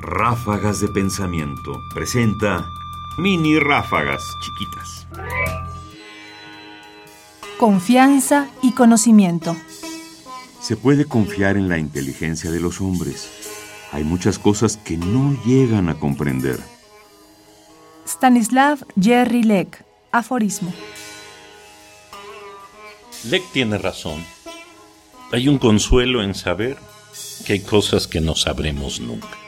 Ráfagas de Pensamiento presenta mini ráfagas chiquitas. Confianza y conocimiento. Se puede confiar en la inteligencia de los hombres. Hay muchas cosas que no llegan a comprender. Stanislav Jerry Leck. Aforismo. Leck tiene razón. Hay un consuelo en saber que hay cosas que no sabremos nunca.